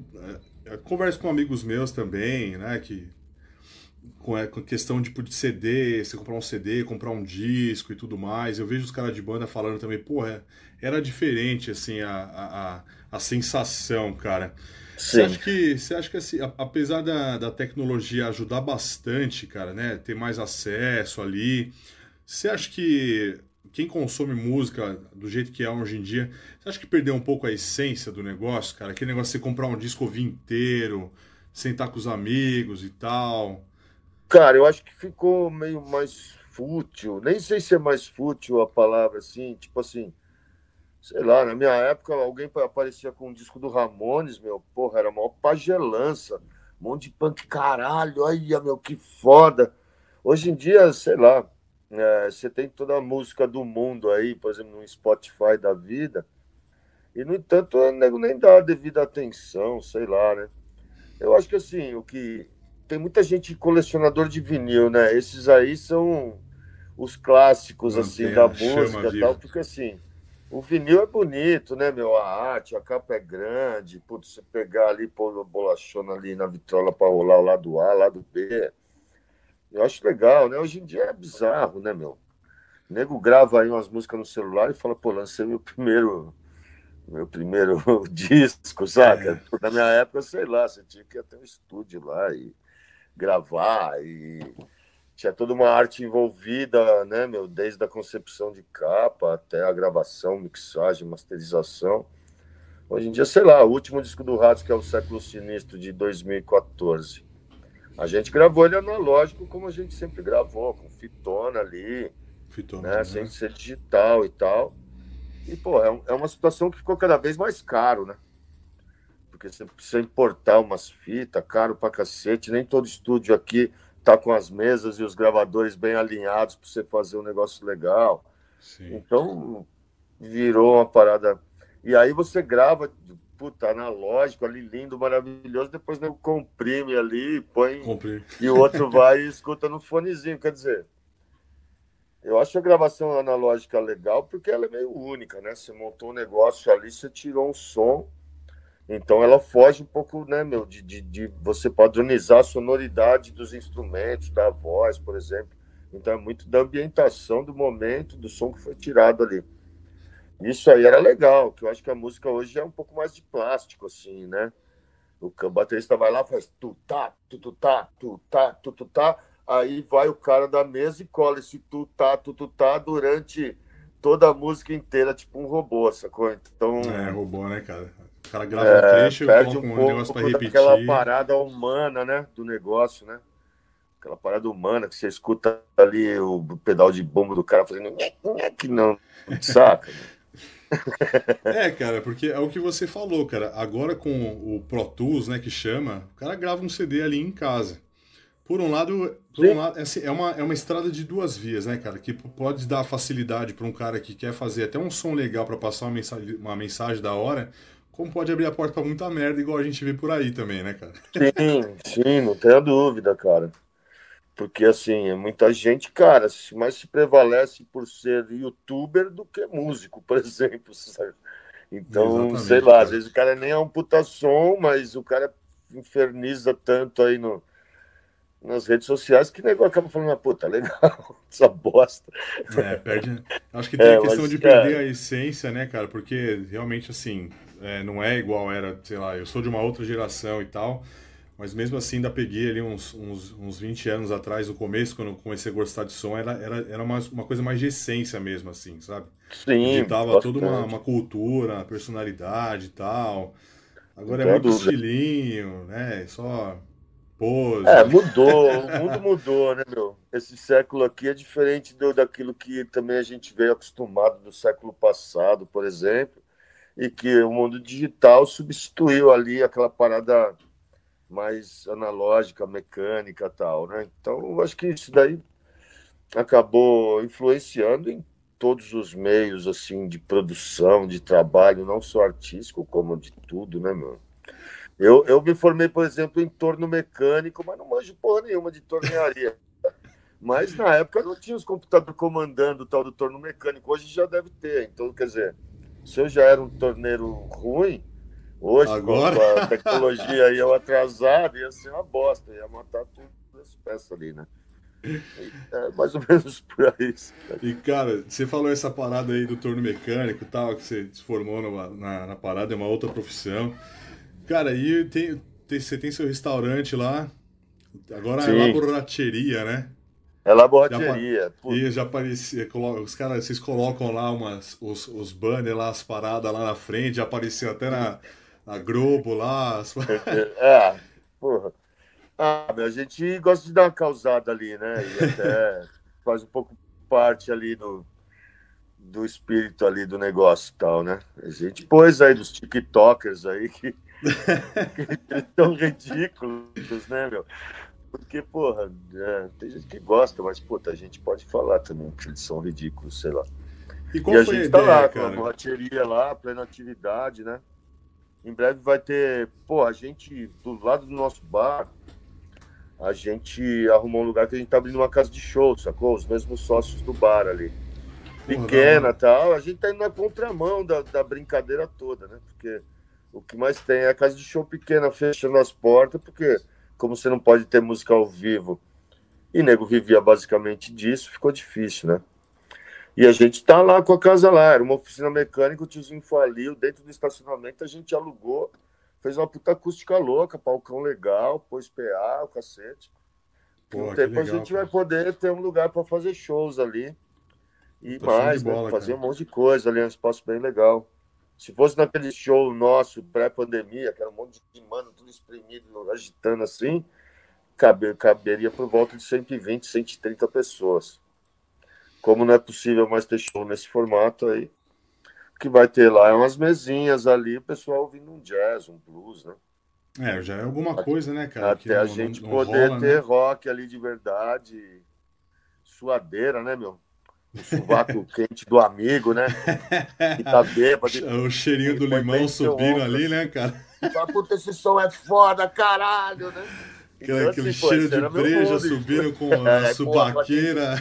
É, converso com amigos meus também, né, que com a questão tipo, de CD, você comprar um CD, comprar um disco e tudo mais. Eu vejo os caras de banda falando também, porra, era diferente assim a, a, a sensação, cara. Sim. Você acha que, você acha que assim, apesar da, da tecnologia ajudar bastante, cara, né, ter mais acesso ali, você acha que quem consome música do jeito que é hoje em dia, você acha que perdeu um pouco a essência do negócio, cara? Aquele negócio de você comprar um disco ouvir inteiro, sentar com os amigos e tal. Cara, eu acho que ficou meio mais fútil. Nem sei se é mais fútil a palavra assim, tipo assim. Sei lá, na minha época alguém aparecia com um disco do Ramones, meu, porra, era maior pagelança. Um monte de punk, caralho, olha, meu, que foda. Hoje em dia, sei lá, é, você tem toda a música do mundo aí, por exemplo, no Spotify da vida, e no entanto, o nego nem dá a devida atenção, sei lá, né? Eu acho que assim, o que tem muita gente colecionador de vinil, né? Esses aí são os clássicos, assim, da música e tal, porque assim, o vinil é bonito, né, meu? A arte, a capa é grande, putz, você pegar ali, pôr a bolachona ali na vitrola para rolar o lado A, lado B. Eu acho legal, né? Hoje em dia é bizarro, né, meu? O nego grava aí umas músicas no celular e fala, pô, lancei meu primeiro meu primeiro *laughs* disco, saca? É. Na minha época, sei lá, você tinha que ir até um estúdio lá e gravar e tinha toda uma arte envolvida, né, meu, desde a concepção de capa até a gravação, mixagem, masterização. Hoje em dia, sei lá, o último disco do Ratos, que é o Século Sinistro, de 2014. A gente gravou ele analógico, como a gente sempre gravou, com fitona ali, fitona, né? né? Sem ser digital e tal. E, pô, é, é uma situação que ficou cada vez mais caro, né? Porque você precisa importar umas fitas, caro pra cacete. Nem todo estúdio aqui tá com as mesas e os gravadores bem alinhados para você fazer um negócio legal. Sim. Então, virou uma parada. E aí você grava, puta, analógico ali, lindo, maravilhoso, depois nego comprime ali, põe. Comprime. E o outro vai e escuta no fonezinho. Quer dizer, eu acho a gravação analógica legal porque ela é meio única, né? Você montou um negócio ali, você tirou um som. Então ela foge um pouco, né, meu, de, de, de você padronizar a sonoridade dos instrumentos, da voz, por exemplo. Então é muito da ambientação do momento, do som que foi tirado ali. Isso aí era legal, que eu acho que a música hoje é um pouco mais de plástico, assim, né? O baterista vai lá, faz tu tá, tu tu tá, tu tá, tu tu tá, aí vai o cara da mesa e cola esse tu tá, tu tu tá durante toda a música inteira, tipo um robô, sacou? Então. É, robô, né, cara? O cara grava é, um trecho perde um, um negócio pra repetir. aquela parada humana, né? Do negócio, né? Aquela parada humana que você escuta ali o pedal de bomba do cara fazendo que não, saca? *laughs* *laughs* é, cara, porque é o que você falou, cara. Agora com o Pro Tools, né, que chama, o cara grava um CD ali em casa. Por um lado, por um lado assim, é, uma, é uma estrada de duas vias, né, cara? Que pode dar facilidade para um cara que quer fazer até um som legal para passar uma mensagem, uma mensagem da hora, como pode abrir a porta para muita merda, igual a gente vê por aí também, né, cara? Sim, sim, não tenha dúvida, cara. Porque, assim, é muita gente, cara, mais se prevalece por ser youtuber do que músico, por *laughs* exemplo, sabe? Então, Exatamente, sei lá, cara. às vezes o cara nem é um puta som, mas o cara inferniza tanto aí no, nas redes sociais que o negócio acaba falando, ah, puta, legal, *laughs* essa bosta. É, perde. Acho que *laughs* tem é, a questão mas, de perder a essência, né, cara? Porque realmente, assim, é, não é igual era, sei lá, eu sou de uma outra geração e tal, mas mesmo assim ainda peguei ali uns, uns, uns 20 anos atrás, no começo, quando eu comecei a gostar de som, era, era, era uma, uma coisa mais de essência mesmo, assim, sabe? Sim. Tava toda uma, uma cultura, personalidade e tal. Agora é muito estilinho, né? Só pose. É, mudou, o mundo mudou, né, meu? Esse século aqui é diferente do, daquilo que também a gente veio acostumado do século passado, por exemplo e que o mundo digital substituiu ali aquela parada mais analógica, mecânica tal, né? Então, acho que isso daí acabou influenciando em todos os meios assim de produção, de trabalho, não só artístico, como de tudo, né, meu? Eu, eu me formei, por exemplo, em torno mecânico, mas não manjo porra nenhuma de tornearia. Mas na época não tinha os computadores comandando o tal do torno mecânico. Hoje já deve ter. Então, quer dizer, se eu já era um torneiro ruim, hoje, Agora... com a tecnologia aí eu atrasado, ia ser uma bosta, ia matar tudo as peças ali, né? É mais ou menos *laughs* por aí. E, cara, você falou essa parada aí do torno mecânico e tal, que você se formou numa, na, na, parada, é uma outra profissão. Cara, e tem, tem, você tem seu restaurante lá, agora é Sim. é laborateria, né? É laboratória. E já aparecia, os caras, vocês colocam lá umas, os, os banners lá, as paradas lá na frente, já apareceu até na, na Globo lá. As... *laughs* é, porra. Ah, a gente gosta de dar uma causada ali, né? E até *laughs* faz um pouco parte ali do, do espírito ali do negócio e tal, né? A gente pôs aí dos TikTokers aí que, *laughs* que tão ridículos, né, meu? Porque, porra, é, tem gente que gosta, mas, puta, a gente pode falar também que eles são ridículos, sei lá. E, qual e a gente a tá lá cara? com a borracheria lá, plena atividade, né? Em breve vai ter, pô, a gente, do lado do nosso bar, a gente arrumou um lugar que a gente tá abrindo uma casa de show, sacou? Os mesmos sócios do bar ali. Pequena e tal, a gente tá indo na contramão da, da brincadeira toda, né? Porque o que mais tem é a casa de show pequena fechando as portas, porque como você não pode ter música ao vivo, e nego vivia basicamente disso, ficou difícil, né? E a gente tá lá com a casa lá, era uma oficina mecânica, o tiozinho faliu, dentro do estacionamento a gente alugou, fez uma puta acústica louca, palcão legal, pôs PA, o cacete. Pô, um tempo legal, a gente cara. vai poder ter um lugar para fazer shows ali. E mais, né? bola, né? Fazer um monte de coisa ali, um espaço bem legal. Se fosse naquele show nosso pré-pandemia, que era um monte de mano, tudo espremido, agitando assim, caber, caberia por volta de 120, 130 pessoas. Como não é possível mais ter show nesse formato aí, o que vai ter lá é umas mesinhas ali, o pessoal ouvindo um jazz, um blues, né? É, já é alguma coisa, né, cara? Até a gente não, não poder rola, ter né? rock ali de verdade, suadeira, né, meu? O sovaco *laughs* quente do amigo, né? Que tá bêbado. O cheirinho do limão subindo ali, né, cara? Fala, puta, esse som é foda, caralho, né? Então, aquele, assim, cheiro de breja subindo com *laughs* a é, subaqueira.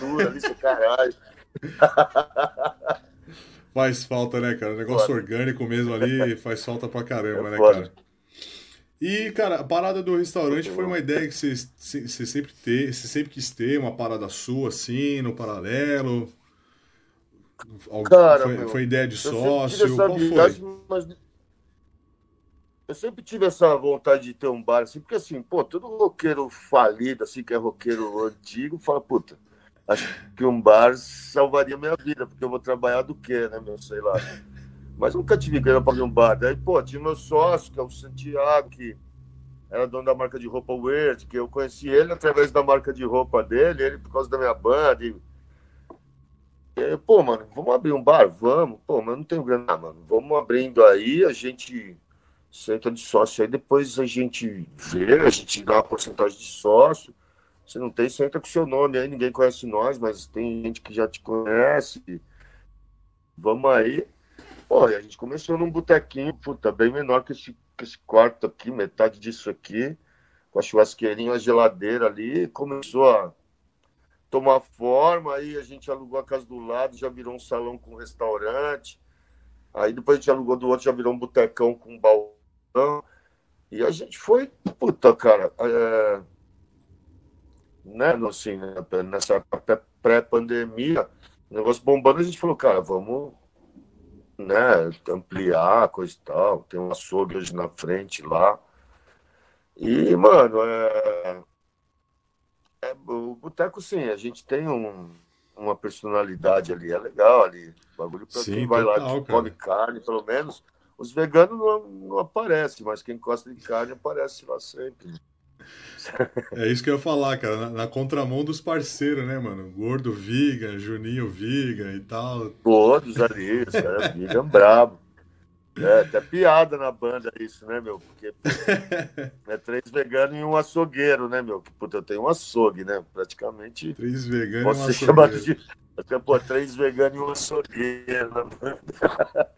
caralho. *laughs* faz falta, né, cara? O negócio Foda. orgânico mesmo ali faz falta pra caramba, é né, foda. cara? E, cara, a parada do restaurante foi uma ideia que você, sempre sempre quis ter, uma parada sua, assim, no paralelo. Cara, foi, meu, foi ideia de sócio? Qual foi? Mas eu sempre tive essa vontade de ter um bar, assim, porque assim, pô, todo roqueiro falido, assim, que é roqueiro antigo, fala, puta, acho que um bar salvaria minha vida, porque eu vou trabalhar do quê, né, meu, sei lá. Mas nunca tive grana para um bar. Daí, pô, tinha meu sócio, que é o Santiago, que era dono da marca de roupa Weird, que eu conheci ele através da marca de roupa dele, ele por causa da minha banda. E... E, pô, mano, vamos abrir um bar? Vamos. Pô, mas não tenho grana, mano. Vamos abrindo aí, a gente senta de sócio aí, depois a gente vê, a gente dá uma porcentagem de sócio. Se não tem, senta com seu nome aí, ninguém conhece nós, mas tem gente que já te conhece. Vamos aí. Pô, a gente começou num botequinho, puta, bem menor que esse, que esse quarto aqui, metade disso aqui, com a churrasqueirinha, a geladeira ali, começou a tomar forma, aí a gente alugou a casa do lado, já virou um salão com restaurante, aí depois a gente alugou do outro, já virou um botecão com balcão, e a gente foi, puta, cara, é, né, assim, né, nessa pré-pandemia, negócio bombando, a gente falou, cara, vamos né, ampliar, coisa e tal. Tem um açougue hoje na frente lá. E, mano, é, é o boteco, sim, a gente tem um, uma personalidade ali, é legal ali. Bagulho pra sim, quem vai total, lá, que come carne, pelo menos. Os veganos não, não aparecem, mas quem gosta de carne aparece lá sempre. É isso que eu ia falar, cara. Na, na, contramão dos parceiros, né, mano? Gordo Viga, Juninho Viga e tal. Todos ali, os caras Viga brabo. É, até piada na banda isso, né, meu? Porque *laughs* é três veganos e um açougueiro, né, meu? Que, puta, eu tenho um açougue, né? Praticamente. Três veganos e um açougueiro. De... Até, pô, três veganos e um açougueiro na banda.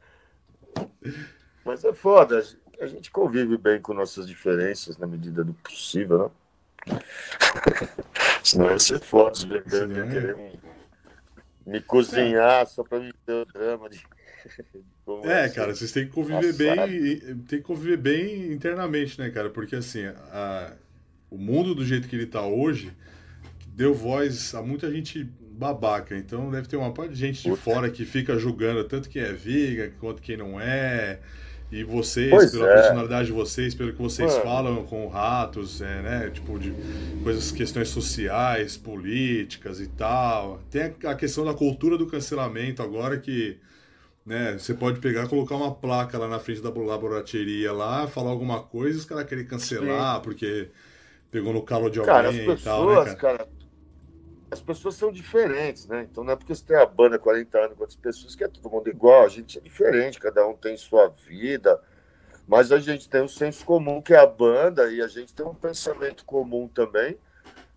Mas é foda a gente convive bem com nossas diferenças na medida do possível, né? *laughs* Senão ia ser foda, né? Eu querer me, me cozinhar é. só para me ter o drama de. *laughs* É, cara, vocês têm que conviver bem, tem que conviver bem internamente, né, cara? Porque assim, a, o mundo do jeito que ele tá hoje deu voz a muita gente babaca. Então deve ter uma parte de gente de Puta. fora que fica julgando tanto quem é viga quanto quem não é. E vocês, pois pela é. personalidade de vocês, pelo que vocês Mano. falam com ratos, é, né? Tipo, de coisas, questões sociais, políticas e tal. Tem a questão da cultura do cancelamento agora que. Né, você pode pegar colocar uma placa lá na frente da laboratória lá, falar alguma coisa, os caras querem cancelar Sim. porque pegou no calo de alguém cara, pessoas, e tal, né, cara? cara? as pessoas são diferentes, né? Então não é porque você tem a banda 40 anos com outras pessoas que é todo mundo igual, a gente é diferente, cada um tem sua vida, mas a gente tem um senso comum que é a banda e a gente tem um pensamento comum também,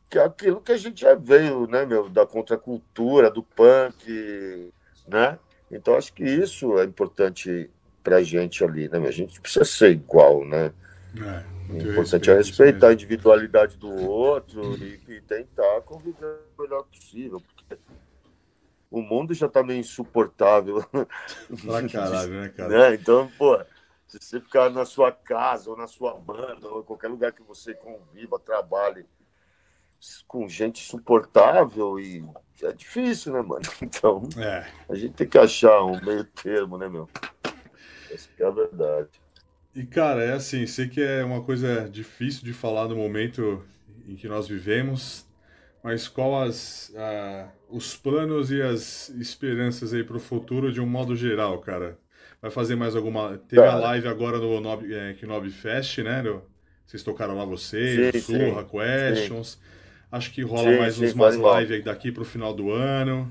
que é aquilo que a gente já veio, né, meu, da contracultura, do punk, né? Então acho que isso é importante pra gente ali, né? A gente precisa ser igual, né? É. O importante é respeitar a individualidade do outro e, e tentar conviver o melhor possível. Porque o mundo já tá meio insuportável. *laughs* Pra caralho, né, cara? Né? Então, pô, se você ficar na sua casa ou na sua banda ou em qualquer lugar que você conviva, trabalhe com gente insuportável e é difícil, né, mano? *laughs* Então, é. a gente tem que achar um meio termo, né, meu? Essa é a verdade. E, cara, é assim, sei que é uma coisa difícil de falar no momento em que nós vivemos, mas qual as, os planos e as esperanças aí para o futuro de um modo geral, cara? Vai fazer mais alguma. Teve a live agora no Nob, é, Knob Fest, né? Vocês tocaram lá vocês, sim, Surra, sim, Questions. Sim. Acho que rola sim, mais uns umas lives daqui pro final do ano.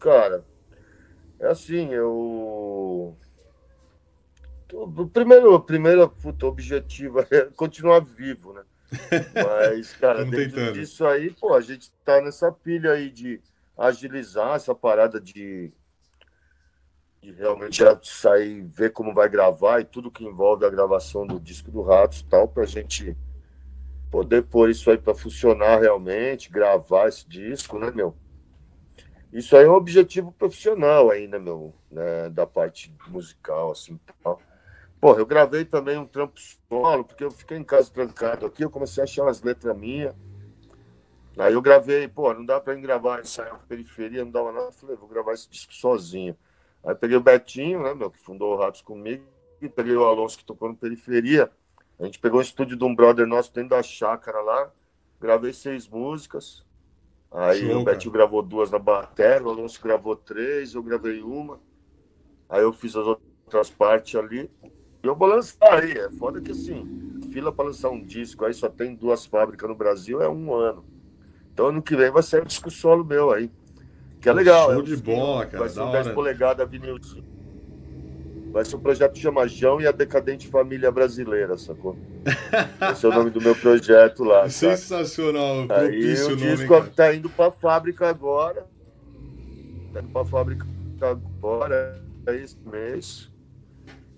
Cara, é assim, eu. O primeiro, o primeiro puto, objetivo é *laughs* continuar vivo, né? Mas, *laughs* cara, dentro tentando. disso aí, pô, a gente tá nessa pilha aí de agilizar essa parada de, de realmente sair, ver como vai gravar e tudo que envolve a gravação do disco do Ratos e tal, pra gente poder pôr isso aí para funcionar realmente, gravar esse disco, né, meu? Isso aí é um objetivo profissional ainda, meu, né, da parte musical, assim, tal. Porra, eu gravei também um trampo solo, porque eu fiquei em casa trancado aqui, eu comecei a achar umas letras minhas. Aí eu gravei, pô, não dá pra ir gravar, ensaiar na periferia, não dava nada. Falei, vou gravar esse disco sozinho. Aí peguei o Betinho, né, meu, que fundou o Ratos comigo, e peguei o Alonso que tocou no periferia. A gente pegou o estúdio de um brother nosso dentro da chácara lá, gravei seis músicas. Aí Sim, o Betinho gravou duas na bateria, o Alonso gravou três, eu gravei uma. Aí eu fiz as outras partes ali. E eu vou lançar aí. É foda que assim, fila para lançar um disco aí só tem duas fábricas no Brasil, é um ano. Então ano que vem vai ser um disco solo meu aí. Que é legal. Show é de bola, cara. Vai ser um 10 polegadas vinilzinho. Vai ser um projeto que chama Jão e a Decadente Família Brasileira, sacou? Esse é o nome do meu projeto lá. Sensacional, Aí o disco nome, tá indo pra fábrica agora. Tá indo pra fábrica agora, é esse mês.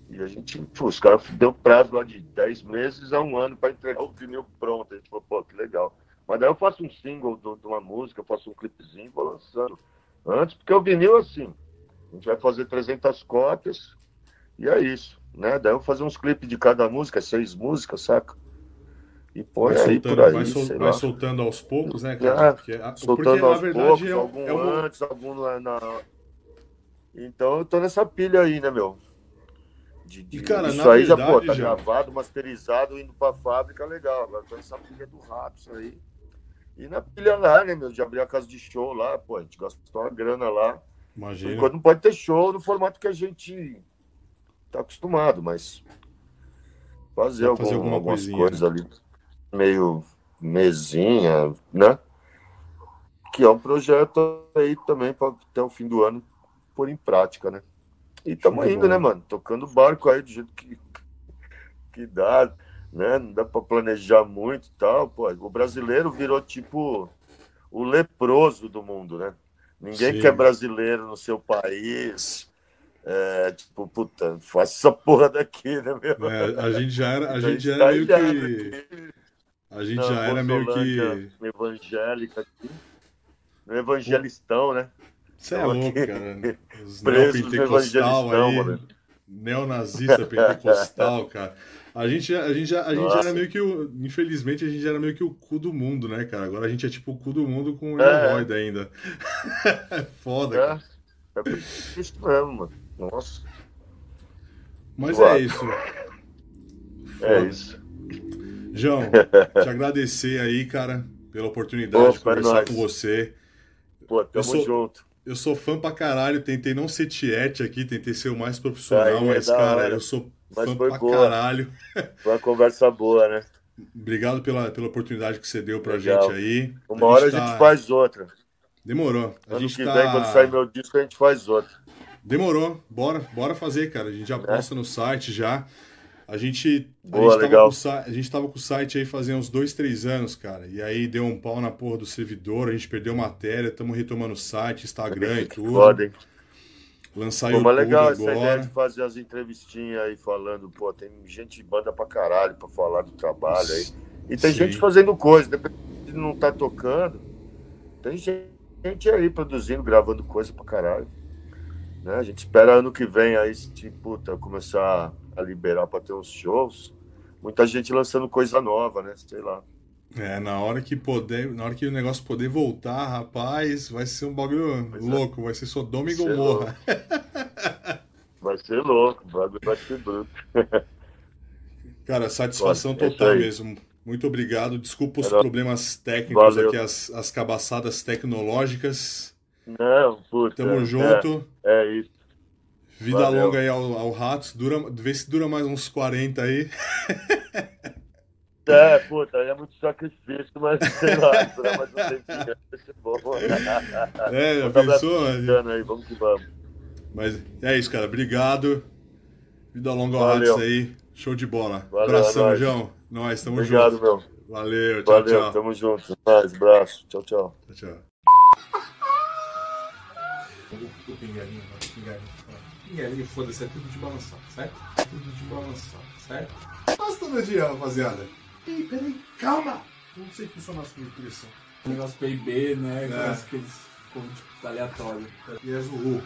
E a gente, pô, os caras deu prazo lá de 10 meses a um ano para entregar o vinil pronto. A gente falou, pô, que legal. Mas daí eu faço um single de uma música, eu faço um clipezinho, vou lançando. Antes, porque o vinil, assim, a gente vai fazer 300 cópias, e é isso, né? Daí eu vou fazer uns clipes de cada música, seis músicas, saca? E põe vai aí soltando, por aí, vai, sol, vai soltando aos poucos, né, cara? É, porque, soltando porque, aos verdade, poucos, é, algum é um... antes, algum na, na... Então eu tô nessa pilha aí, né, meu? De, de... E, cara, isso aí verdade, já, pô, tá já... gravado, masterizado, indo pra fábrica, legal. Agora tô nessa pilha do Ratos aí. E na pilha lá, né, meu? De abrir a casa de show lá, pô, a gente gastou uma grana lá. Imagina. Enquanto não pode ter show no formato que a gente tá acostumado, mas fazer, algum, fazer algumas coisinha, coisas né? ali, meio mesinha, né? Que é um projeto aí também para até o fim do ano pôr em prática, né? E estamos indo, né, mano? Tocando barco aí do jeito que, que dá, né? Não dá para planejar muito e tal. Pô, o brasileiro virou tipo o leproso do mundo, né? Ninguém Sim. quer brasileiro no seu país. É, tipo, puta, faça essa porra daqui, né, meu? É, a gente já era, a *laughs* gente já era meio que. A gente já era meio que. Evangélica aqui. No evangelistão, né? Você é louco, cara. Os *laughs* neopentecostal aí. Mano. Neonazista pentecostal, *laughs* cara. A gente, a gente, a gente era meio que o. Infelizmente, a gente era meio que o cu do mundo, né, cara? Agora a gente é tipo o cu do mundo com o é. ainda. é foda, é. cara. É isso mesmo, mano. Nossa. Mas é isso. É isso. João, *laughs* te agradecer aí, cara, pela oportunidade Opa, de conversar é com você. Pô, tamo eu sou, junto. Eu sou fã pra caralho, tentei não ser tiete aqui, tentei ser o mais profissional, aí, mas, cara, hora. eu sou mas fã pra boa. caralho. Foi uma conversa boa, né? Obrigado pela, pela oportunidade que você deu pra Legal. gente aí. Uma a hora a gente tá... faz outra. Demorou. A ano gente que tá... vem, quando sair meu disco, a gente faz outra. Demorou, bora, bora fazer, cara. A gente já é. posta no site já. A gente, Boa, a, gente legal. Com, a gente tava com o site aí fazia uns dois, três anos, cara. E aí deu um pau na porra do servidor, a gente perdeu matéria, estamos retomando o site, Instagram e *laughs* tudo. Foda, hein? Lançar pô, YouTube legal agora. essa ideia de fazer as entrevistinhas aí falando, pô, tem gente de banda pra caralho pra falar do trabalho aí. E tem Sim. gente fazendo coisa, depende de não tá tocando. Tem gente aí produzindo, gravando coisa pra caralho. Né? A gente espera ano que vem aí, tipo, começar a liberar para ter uns shows. Muita gente lançando coisa nova, né? Sei lá. É, na hora que poder, na hora que o negócio poder voltar, rapaz, vai ser um bagulho pois é. louco, é. vai ser Sodoma e Gomorra. Vai ser louco, o bagulho vai ser bruto. *laughs* Cara, satisfação Pode, é total mesmo. Muito obrigado. Desculpa os Era... problemas técnicos Valeu. aqui, as, as cabaçadas tecnológicas. Não, puta. Tamo junto. É, é isso. Vida Valeu. longa aí ao, ao Ratos. Dura, vê se dura mais uns 40 aí. É, puta, é muito sacrifício, mas sei lá, durar mais um tempinho, vai ser bom. *laughs* É, já pensou? aí, vamos que vamos. Mas é isso, cara. Obrigado. Vida longa ao. Ratos aí. Show de bola. Valeu, Abração, é nóis. João. Nós, tamo Obrigado, junto. meu. Valeu, tchau, Valeu, tchau. tamo junto. Mais, abraço. Tchau, tchau. Tchau, tchau. O pinguelinho, o pinguelinho. Pinguelinho, foda-se, é tudo de balançar, certo? Tudo de balançar, certo? Quase todo dia, rapaziada. Ei, peraí, calma! Não sei funcionar essa nutrição. Negócio PIB, né? É. Eles ficam tipo, aleatório. E é Zulu.